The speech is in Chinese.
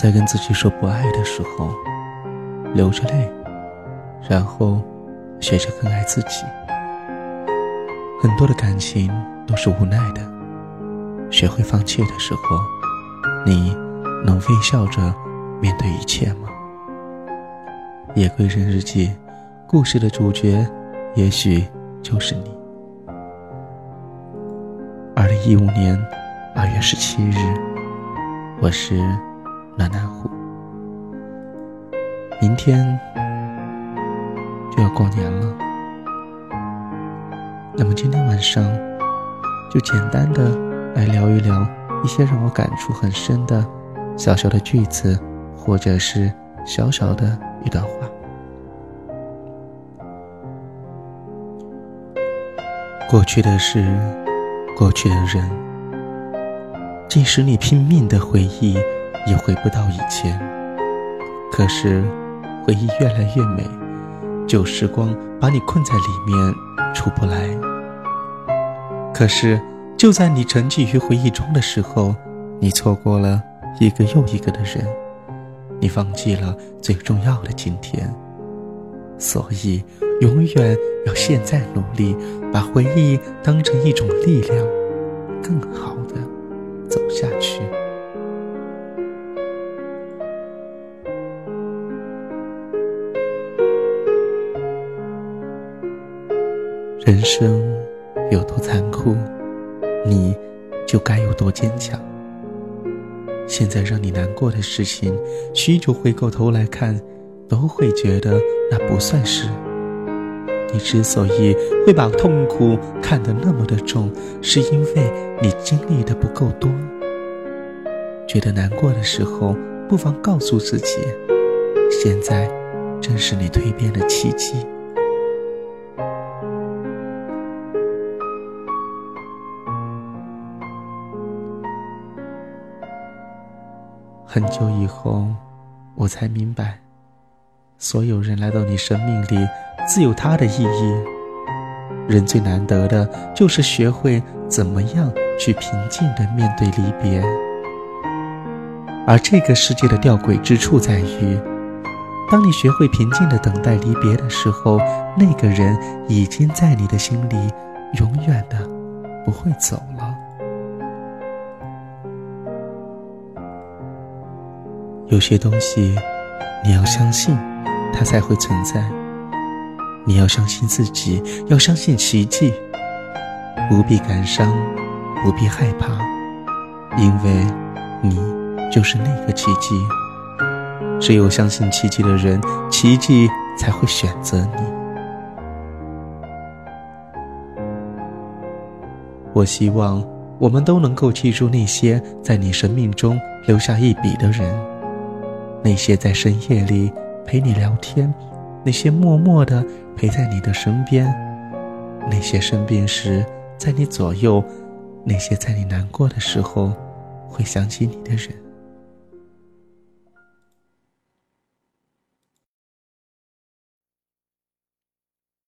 在跟自己说不爱的时候，流着泪，然后学着更爱自己。很多的感情都是无奈的，学会放弃的时候，你能微笑着面对一切吗？夜归人日记，故事的主角，也许就是你。二零一五年二月十七日，我是。暖暖虎，明天就要过年了。那么今天晚上就简单的来聊一聊一些让我感触很深的小小的句子，或者是小小的一段话。过去的事，过去的人，即使你拼命的回忆。也回不到以前，可是回忆越来越美，旧时光把你困在里面出不来。可是就在你沉寂于回忆中的时候，你错过了一个又一个的人，你放弃了最重要的今天。所以，永远要现在努力，把回忆当成一种力量，更好的走下去。人生有多残酷，你就该有多坚强。现在让你难过的事情，许久回过头来看，都会觉得那不算事。你之所以会把痛苦看得那么的重，是因为你经历的不够多。觉得难过的时候，不妨告诉自己，现在正是你蜕变的契机。很久以后，我才明白，所有人来到你生命里，自有它的意义。人最难得的，就是学会怎么样去平静的面对离别。而这个世界的吊诡之处在于，当你学会平静的等待离别的时候，那个人已经在你的心里，永远的不会走了。有些东西，你要相信，它才会存在。你要相信自己，要相信奇迹。不必感伤，不必害怕，因为你就是那个奇迹。只有相信奇迹的人，奇迹才会选择你。我希望我们都能够记住那些在你生命中留下一笔的人。那些在深夜里陪你聊天，那些默默的陪在你的身边，那些生病时在你左右，那些在你难过的时候会想起你的人。